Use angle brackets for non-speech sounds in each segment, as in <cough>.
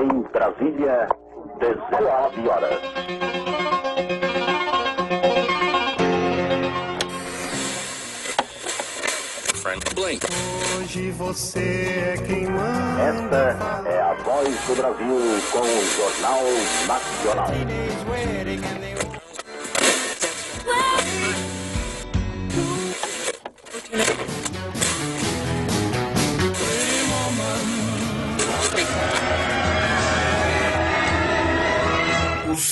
Em Brasília, 19 horas. Hoje você é quem manda. Esta é a voz do Brasil com o Jornal Nacional.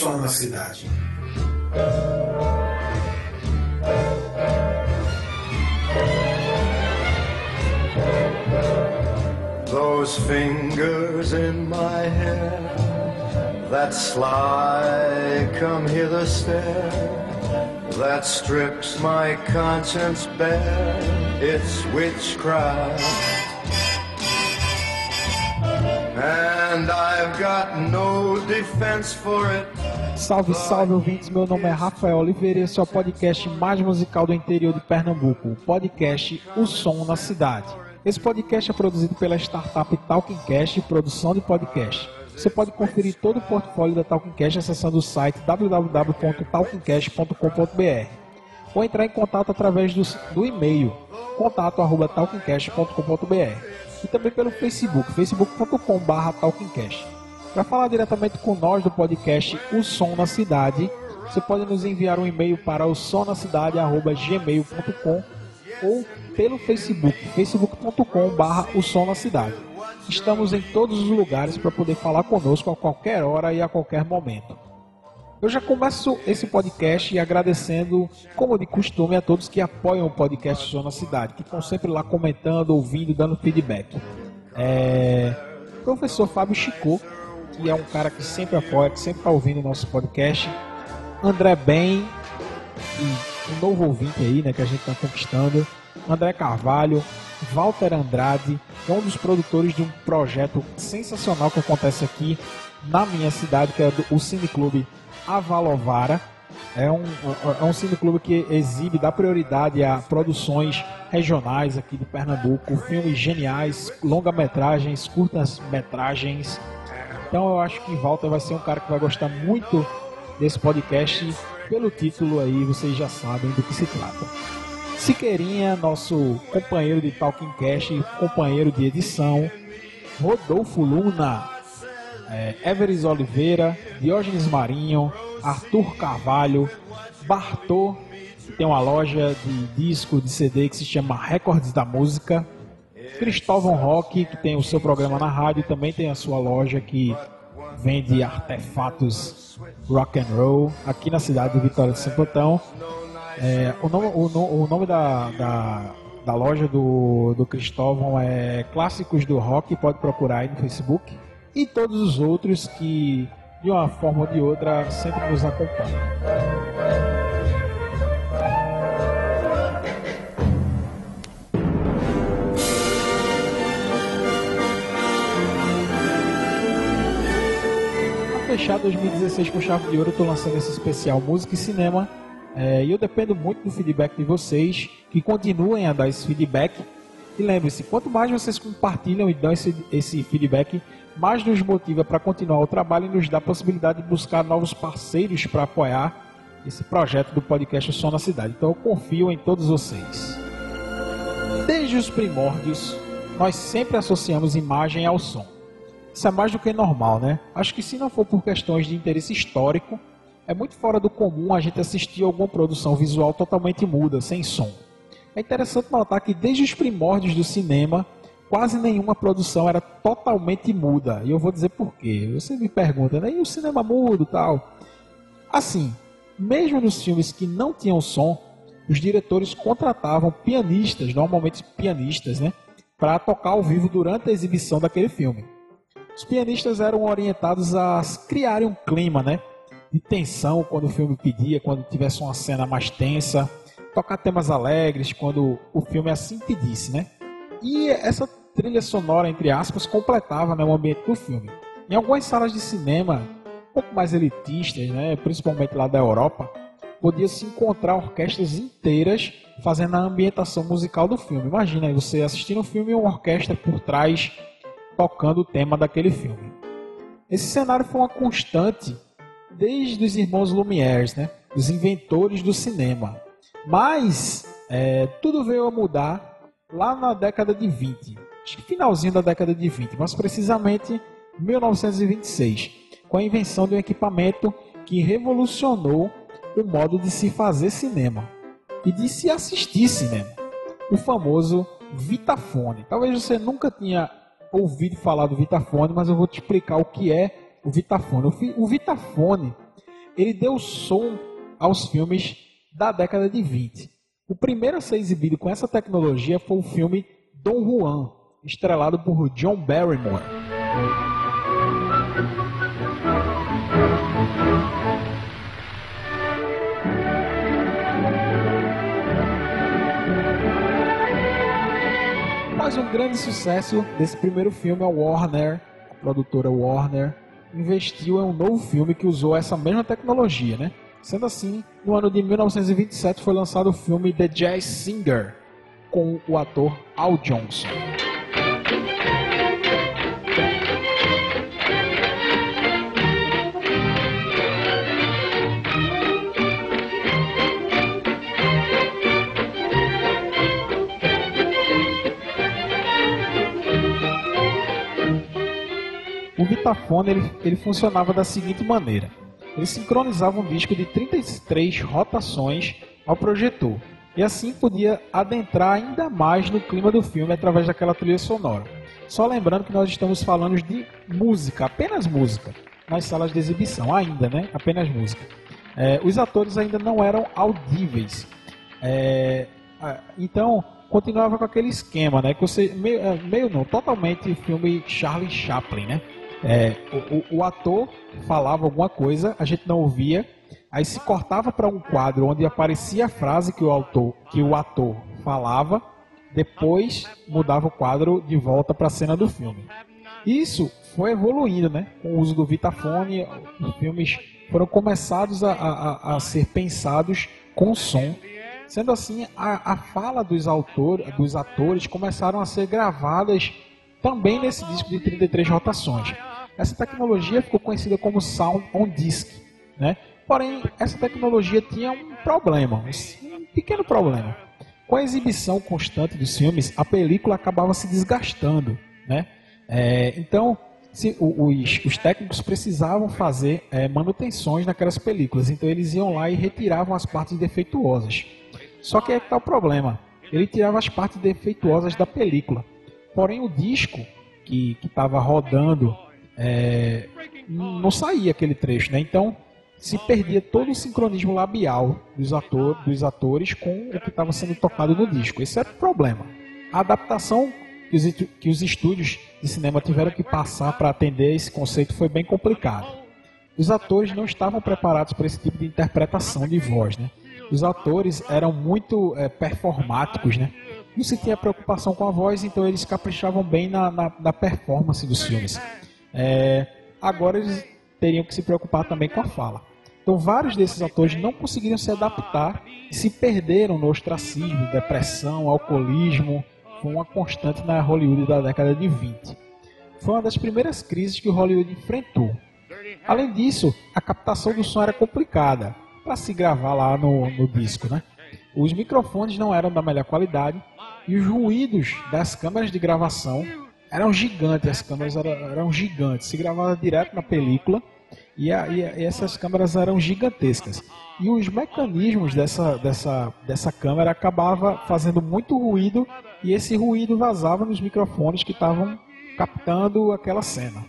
Som na cidade. Those fingers in my hair, that sly come hither stare, that strips my conscience bare, it's witchcraft. And I've got no defense for it. Salve, salve ouvintes, meu nome é Rafael Oliveira e esse é o podcast mais musical do interior de Pernambuco, o podcast O Som na Cidade. Esse podcast é produzido pela startup Talkincast, produção de podcast. Você pode conferir todo o portfólio da Talkincast acessando o site www.talkincast.com.br ou entrar em contato através do, do e-mail contato@talkincast.com.br e também pelo Facebook, facebook.com.br talkincast. Para falar diretamente com nós do podcast O Som na Cidade, você pode nos enviar um e-mail para o somnacidade@gmail.com ou pelo Facebook, facebook.com.br o som na cidade. Estamos em todos os lugares para poder falar conosco a qualquer hora e a qualquer momento. Eu já começo esse podcast agradecendo, como de costume, a todos que apoiam o podcast Som na Cidade, que estão sempre lá comentando, ouvindo, dando feedback. É... Professor Fábio Chicô, que é um cara que sempre apoia, que sempre está ouvindo o nosso podcast. André Ben, e um novo ouvinte aí, né, que a gente está conquistando. André Carvalho, Walter Andrade, que é um dos produtores de um projeto sensacional que acontece aqui na minha cidade, que é do, o Cineclube Avalovara. É um, é um cineclube que exibe, dá prioridade a produções regionais aqui de Pernambuco, filmes geniais, longa-metragens, curtas-metragens. Então eu acho que Walter vai ser um cara que vai gostar muito desse podcast. Pelo título aí, vocês já sabem do que se trata. Siqueirinha, nosso companheiro de Talking Cash, companheiro de edição. Rodolfo Luna, é, Everes Oliveira, Diógenes Marinho, Arthur Carvalho, Bartô, que tem uma loja de disco, de CD que se chama Recordes da Música. Cristóvão Roque, que tem o seu programa na rádio, também tem a sua loja que vende artefatos rock and roll aqui na cidade de Vitória de Santo Antão. É, o nome, o, o nome da, da, da, loja do, do Cristóvão é Clássicos do Rock, pode procurar aí no Facebook. E todos os outros que, de uma forma ou de outra, sempre nos acompanham. Fechar 2016 com chave de ouro, eu estou lançando esse especial Música e Cinema. É, e eu dependo muito do feedback de vocês, que continuem a dar esse feedback. E lembre-se, quanto mais vocês compartilham e dão esse, esse feedback, mais nos motiva para continuar o trabalho e nos dá a possibilidade de buscar novos parceiros para apoiar esse projeto do podcast Som na Cidade. Então eu confio em todos vocês. Desde os primórdios, nós sempre associamos imagem ao som. Isso é mais do que normal, né? Acho que se não for por questões de interesse histórico, é muito fora do comum a gente assistir alguma produção visual totalmente muda, sem som. É interessante notar que desde os primórdios do cinema, quase nenhuma produção era totalmente muda. E eu vou dizer por quê. Você me pergunta, né? E o cinema mudo tal? Assim, mesmo nos filmes que não tinham som, os diretores contratavam pianistas, normalmente pianistas, né? Para tocar ao vivo durante a exibição daquele filme. Os pianistas eram orientados a criarem um clima, né? De tensão quando o filme pedia, quando tivesse uma cena mais tensa, tocar temas alegres quando o filme assim pedisse, né? E essa trilha sonora, entre aspas, completava né, o ambiente do filme. Em algumas salas de cinema, um pouco mais elitistas, né, principalmente lá da Europa, podia-se encontrar orquestras inteiras fazendo a ambientação musical do filme. Imagina você assistindo um filme e uma orquestra por trás tocando o tema daquele filme. Esse cenário foi uma constante desde os irmãos Lumière, né? os inventores do cinema. Mas é, tudo veio a mudar lá na década de 20, acho que finalzinho da década de 20, mas precisamente 1926, com a invenção de um equipamento que revolucionou o modo de se fazer cinema e de se assistir cinema, o famoso Vitafone. Talvez você nunca tenha ouvido falar do Vitafone, mas eu vou te explicar o que é o Vitafone. O Vitafone ele deu som aos filmes da década de 20. O primeiro a ser exibido com essa tecnologia foi o filme Dom Juan, estrelado por John Barrymore. Mas um grande sucesso desse primeiro filme o Warner, a produtora Warner, investiu em um novo filme que usou essa mesma tecnologia, né? Sendo assim, no ano de 1927 foi lançado o filme The Jazz Singer, com o ator Al Johnson. O Vitafone ele, ele funcionava da seguinte maneira: ele sincronizava um disco de 33 rotações ao projetor e assim podia adentrar ainda mais no clima do filme através daquela trilha sonora. Só lembrando que nós estamos falando de música, apenas música, nas salas de exibição, ainda, né? Apenas música. É, os atores ainda não eram audíveis. É, então, continuava com aquele esquema, né? Que você, meio, é, meio não, totalmente filme Charlie Chaplin, né? É, o, o, ator falava alguma coisa, a gente não ouvia, aí se cortava para um quadro onde aparecia a frase que o autor, que o ator falava, depois mudava o quadro de volta para a cena do filme. Isso foi evoluindo, né? Com o uso do Vitafone, os filmes foram começados a, a, a ser pensados com som. Sendo assim, a, a fala dos, autor, dos atores começaram a ser gravadas também nesse disco de 33 rotações. Essa tecnologia ficou conhecida como Sound on Disk, né? Porém, essa tecnologia tinha um problema, um pequeno problema. Com a exibição constante dos filmes, a película acabava se desgastando, né? É, então, se, os, os, técnicos precisavam fazer é, manutenções naquelas películas, então eles iam lá e retiravam as partes defeituosas. Só que é o problema. Ele tirava as partes defeituosas da película. Porém, o disco que estava rodando é, não saía aquele trecho, né? Então se perdia todo o sincronismo labial dos, ator, dos atores com o que estava sendo tocado no disco. Esse era o problema. A adaptação que os, que os estúdios de cinema tiveram que passar para atender esse conceito foi bem complicado. Os atores não estavam preparados para esse tipo de interpretação de voz, né? Os atores eram muito é, performáticos, né? Não se tinha preocupação com a voz, então eles caprichavam bem na, na, na performance dos filmes. É, agora eles teriam que se preocupar também com a fala. Então, vários desses atores não conseguiram se adaptar e se perderam no ostracismo, depressão, alcoolismo. Foi uma constante na Hollywood da década de 20. Foi uma das primeiras crises que o Hollywood enfrentou. Além disso, a captação do som era complicada para se gravar lá no, no disco, né? Os microfones não eram da melhor qualidade e os ruídos das câmeras de gravação eram gigantes, as câmeras eram, eram gigantes. Se gravava direto na película e, a, e, essas câmeras eram gigantescas. E os mecanismos dessa, dessa, dessa câmera acabava fazendo muito ruído e esse ruído vazava nos microfones que estavam captando aquela cena.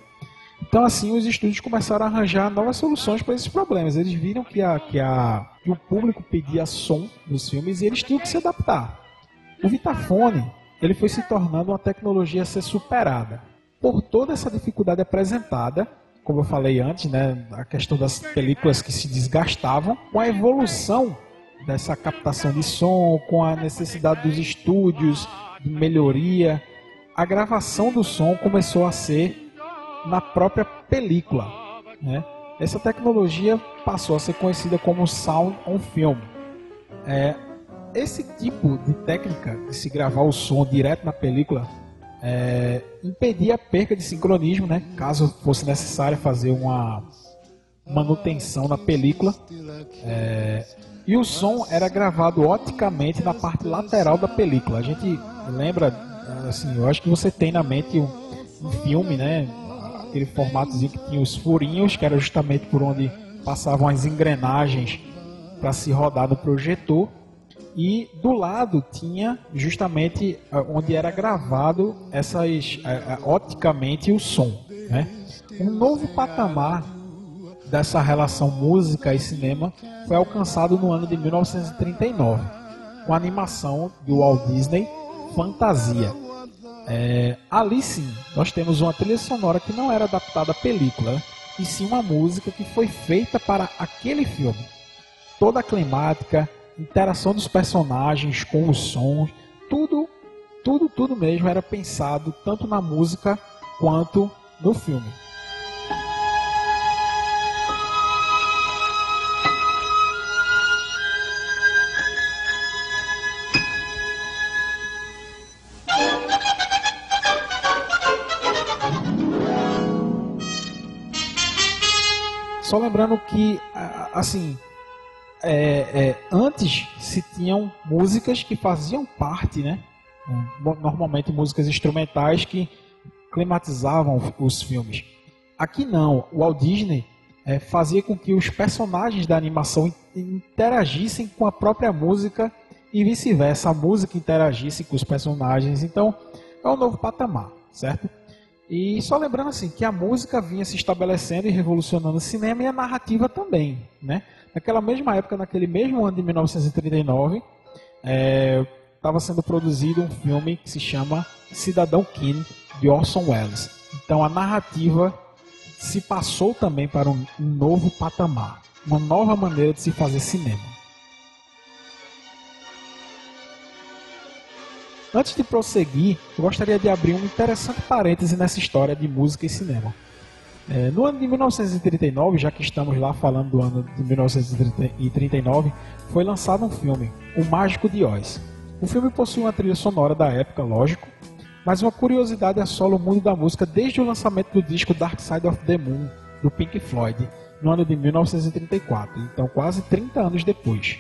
Então assim os estúdios começaram a arranjar novas soluções para esses problemas. Eles viram que, a, que, a, que o público pedia som nos filmes e eles tinham que se adaptar. O Vitafone ele foi se tornando uma tecnologia a ser superada. Por toda essa dificuldade apresentada, como eu falei antes, né, a questão das películas que se desgastavam, com a evolução dessa captação de som, com a necessidade dos estúdios, de melhoria, a gravação do som começou a ser na própria película. Né? Essa tecnologia passou a ser conhecida como Sound on Film. É, esse tipo de técnica de se gravar o som direto na película é, impedia a perca de sincronismo, né? Caso fosse necessário fazer uma manutenção na película. É, e o som era gravado oticamente na parte lateral da película. A gente lembra, assim, eu acho que você tem na mente um, um filme, né? Aquele formatozinho que tinha os furinhos, que era justamente por onde passavam as engrenagens para se rodar no projetor. E do lado tinha justamente onde era gravado essas oticamente o som. Né? Um novo patamar dessa relação música e cinema foi alcançado no ano de 1939, com a animação do Walt Disney Fantasia. É, ali sim, nós temos uma trilha sonora que não era adaptada à película, e sim uma música que foi feita para aquele filme. Toda a climática, interação dos personagens com os sons, tudo, tudo, tudo mesmo era pensado tanto na música quanto no filme. Só lembrando que, assim, é, é, antes se tinham músicas que faziam parte, né? Normalmente músicas instrumentais que climatizavam os filmes. Aqui não, o Walt Disney é, fazia com que os personagens da animação interagissem com a própria música e vice-versa, a música interagisse com os personagens. Então, é um novo patamar, certo? E só lembrando assim que a música vinha se estabelecendo e revolucionando o cinema e a narrativa também, né? Naquela mesma época, naquele mesmo ano de 1939, estava é, sendo produzido um filme que se chama Cidadão Kane de Orson Welles. Então a narrativa se passou também para um, novo patamar, uma nova maneira de se fazer cinema. Antes de prosseguir, eu gostaria de abrir um interessante parêntese nessa história de música e cinema. É, no ano de 1939, já que estamos lá falando do ano de 1939, foi lançado um filme, O Mágico de Oz. O filme possui uma trilha sonora da época, lógico, mas uma curiosidade assola o mundo da música desde o lançamento do disco Dark Side of the Moon, do Pink Floyd, no ano de 1934, então quase 30 anos depois.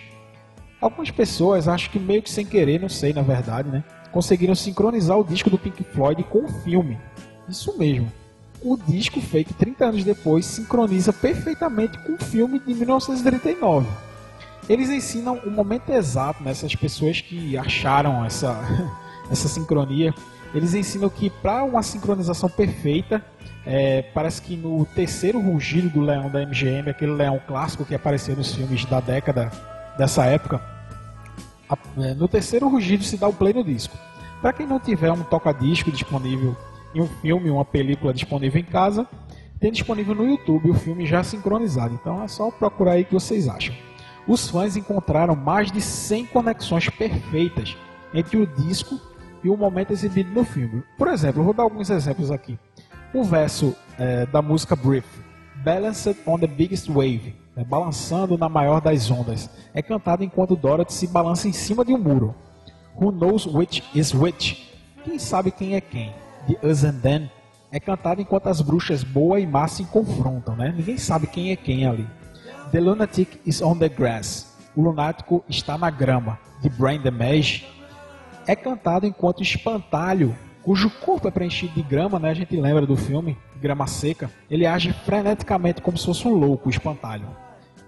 Algumas pessoas, acho que meio que sem querer, não sei na verdade, né, conseguiram sincronizar o disco do Pink Floyd com o filme. Isso mesmo. O disco feito 30 anos depois sincroniza perfeitamente com o filme de 1939. Eles ensinam o momento exato nessas pessoas que acharam essa, <laughs> essa sincronia. Eles ensinam que para uma sincronização perfeita, é, parece que no terceiro rugido do leão da MGM, aquele leão clássico que apareceu nos filmes da década dessa época, é, no terceiro rugido se dá o play no disco. Para quem não tiver um toca-disco disponível um filme, uma película disponível em casa, tem disponível no YouTube o filme já sincronizado. Então é só procurar aí que vocês acham. Os fãs encontraram mais de 100 conexões perfeitas entre o disco e o momento exibido no filme. Por exemplo, vou dar alguns exemplos aqui. O verso é, da música Brief, Balanced on the Biggest Wave, né, balançando na maior das ondas. É cantado enquanto Dorothy se balança em cima de um muro. Who knows which is which? Quem sabe quem é quem? The Us and Then é cantado enquanto as bruxas Boa e Má se confrontam, né? Ninguém sabe quem é quem ali. The Lunatic is on the grass. O lunático está na grama. The Brain the Mage é cantado enquanto espantalho, cujo corpo é preenchido de grama, né? A gente lembra do filme, grama seca. Ele age freneticamente como se fosse um louco, espantalho.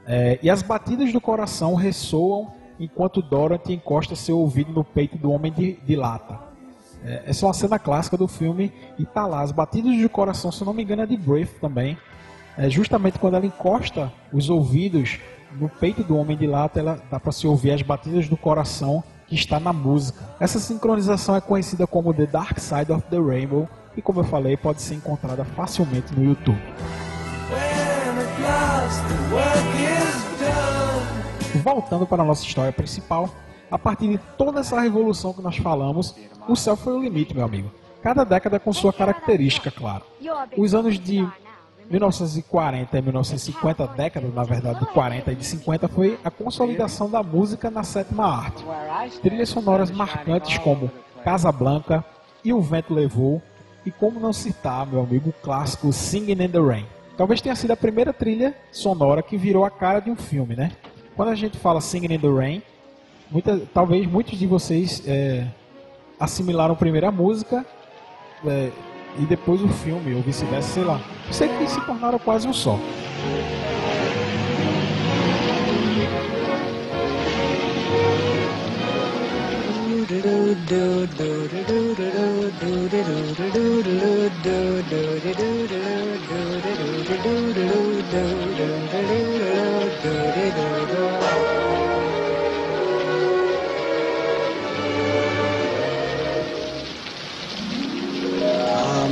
É, e as batidas do coração ressoam enquanto Dorothy encosta seu ouvido no peito do homem de, de lata. É, essa é uma cena clássica do filme e tá lá. As batidas do coração, se não me engano, é de Brief também. É justamente quando ela encosta os ouvidos no peito do homem de lata, ela dá para se ouvir as batidas do coração que está na música. Essa sincronização é conhecida como The Dark Side of the Rainbow e, como eu falei, pode ser encontrada facilmente no YouTube. Voltando para a nossa história principal, a partir de toda essa revolução que nós falamos, o céu foi o limite, meu amigo. Cada década com sua característica, claro. Os anos de 1940 e 1950, década, na verdade, de 40 e de 50, foi a consolidação da música na sétima arte. Trilhas sonoras marcantes como Casa Blanca, E o Vento Levou. E como não citar, meu amigo, o clássico Singing in the Rain. Talvez tenha sido a primeira trilha sonora que virou a cara de um filme, né? Quando a gente fala Singing in the Rain, muita, talvez muitos de vocês é, assimilaram primeiro a música é, e depois o filme, ou vice-versa, sei lá. Sei que se tornaram quase um só.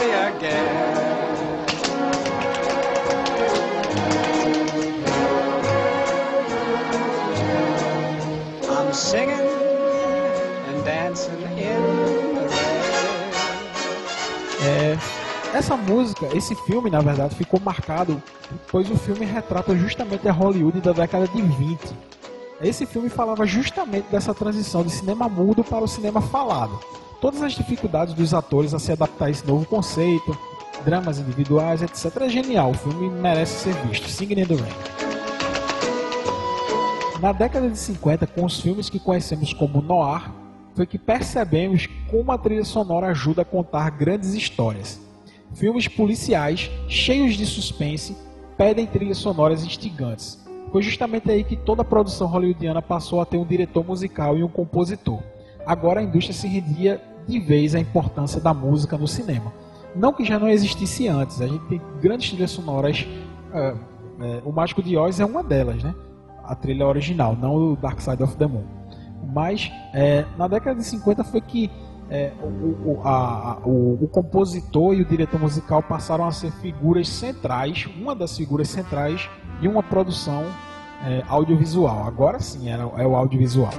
Happy again. I'm singing and dancing in the rain. É, essa música, esse filme, na verdade, ficou marcado, pois o filme retrata justamente a Hollywood da década de 20. Esse filme falava justamente dessa transição de cinema mudo para o cinema falado. Todas as dificuldades dos atores a se adaptar a esse novo conceito, dramas individuais, etc. É genial, o filme merece ser visto. Singing in the Rain. Na década de 50, com os filmes que conhecemos como noir, foi que percebemos como a trilha sonora ajuda a contar grandes histórias. Filmes policiais, cheios de suspense, pedem trilhas sonoras instigantes. Foi justamente aí que toda a produção hollywoodiana passou a ter um diretor musical e um compositor. Agora a indústria se rendia de vez à importância da música no cinema. Não que já não existisse antes, a gente tem grandes trilhas sonoras. é, é, o Mágico de Oz é uma delas, né? A trilha original, não o Dark Side of the Moon. Mas é, na década de 50 foi que é, o, o, a- o- o compositor e o diretor musical passaram a ser figuras centrais, uma das figuras centrais de uma produção é, audiovisual. Agora sim era, é o audiovisual.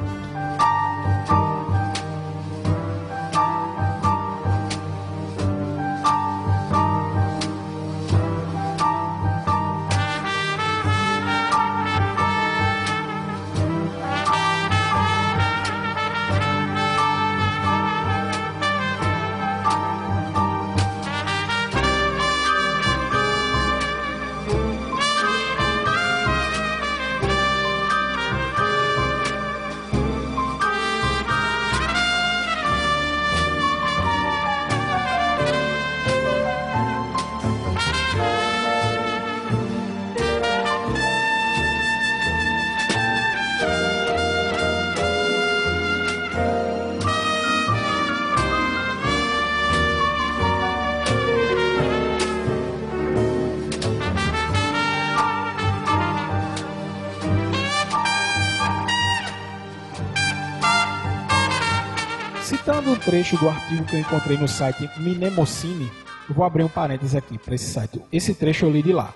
Trecho do artigo que eu encontrei no site Minemocine, eu vou abrir um parênteses aqui para esse site. Esse trecho eu li de lá.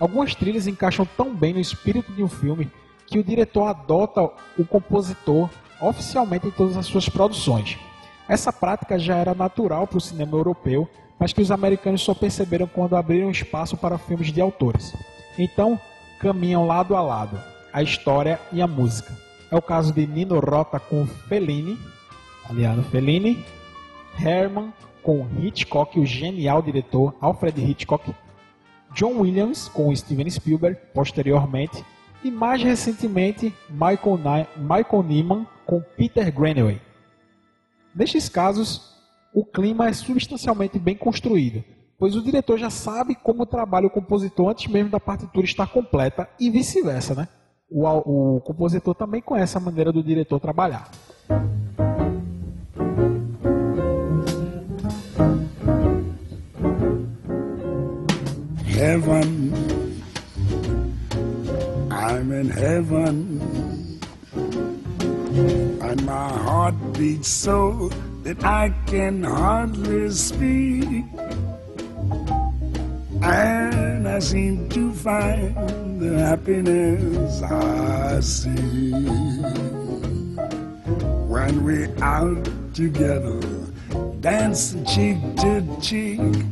Algumas trilhas encaixam tão bem no espírito de um filme que o diretor adota o compositor oficialmente em todas as suas produções. Essa prática já era natural para o cinema europeu, mas que os americanos só perceberam quando abriram espaço para filmes de autores. Então, caminham lado a lado, a história e a música. É o caso de Nino Rota com Fellini, aliado Fellini, Herman com Hitchcock, o genial diretor Alfred Hitchcock, John Williams com Steven Spielberg, posteriormente, E mais recentemente, Michael, Ni- Michael Nyman com Peter Greenaway. Nestes casos, o clima é substancialmente bem construído, pois o diretor já sabe como trabalha o compositor antes mesmo da partitura estar completa e vice-versa, né? O, o compositor também conhece a maneira do diretor trabalhar. Heaven. I'm in heaven. And my heart beats so that I can hardly speak. And I seem to find the happiness I see. When we're out together, dancing cheek to cheek.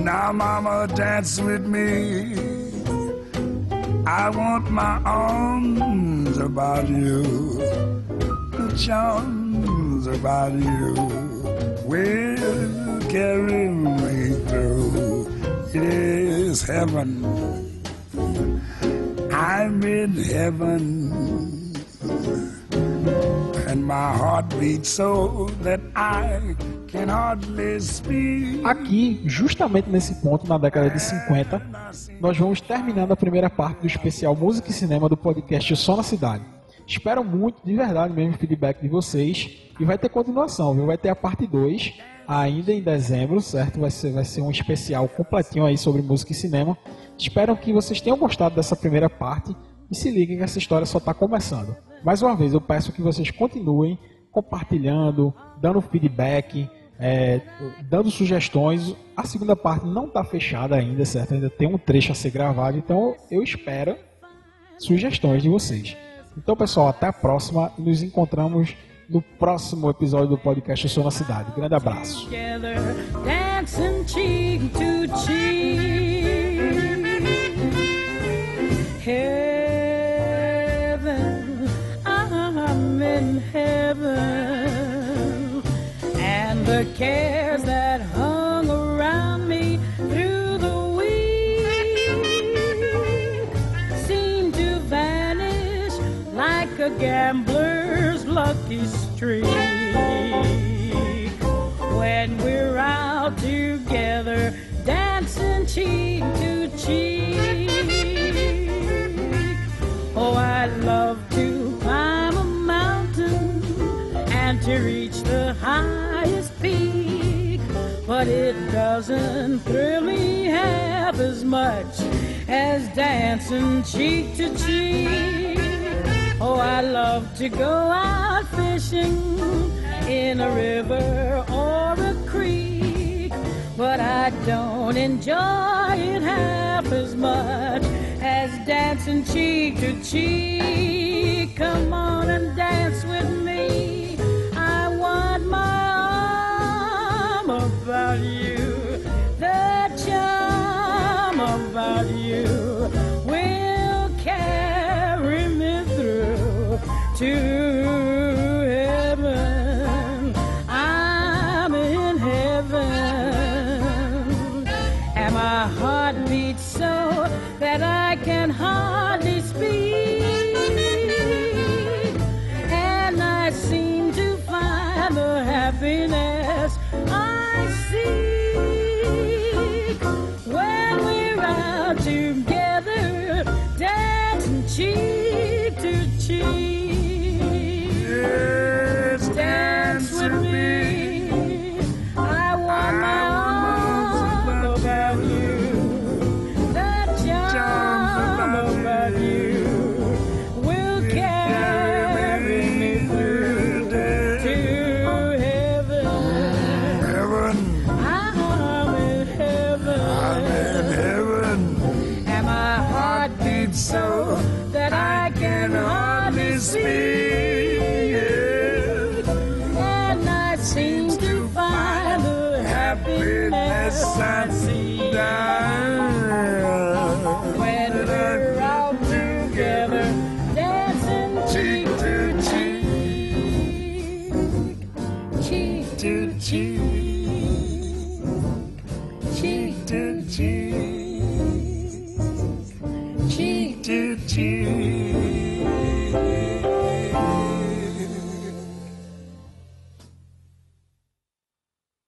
Now, mama, dance with me. I want my arms about you, the charms about you will carry me through. It is heaven. I'm in heaven. And my heart beats so that I can hardly speak. Aqui, justamente nesse ponto, na década de 50, nós vamos terminando a primeira parte do especial Música e Cinema do podcast Só na Cidade. Espero muito, de verdade mesmo, o feedback de vocês. E vai ter continuação, viu? Vai ter a parte 2, ainda em dezembro, certo? Vai ser, vai ser um especial completinho aí sobre música e cinema. Espero que vocês tenham gostado dessa primeira parte. E se liguem que essa história só está começando. Mais uma vez, eu peço que vocês continuem compartilhando, dando feedback, é, dando sugestões. A segunda parte não está fechada ainda, certo? Ainda tem um trecho a ser gravado, então eu espero sugestões de vocês. Então, pessoal, até a próxima nos encontramos no próximo episódio do podcast Eu Sou na Cidade. Grande abraço. Cares that hung around me through the week seem to vanish like a gambler's lucky streak when we're out together dancing cheek. Doesn't thrill me half as much as dancing cheek to cheek. Oh, I love to go out fishing in a river or a creek, but I don't enjoy it half as much as dancing cheek to cheek. Come on and dance with me. I want my arm about you, about you will carry me through to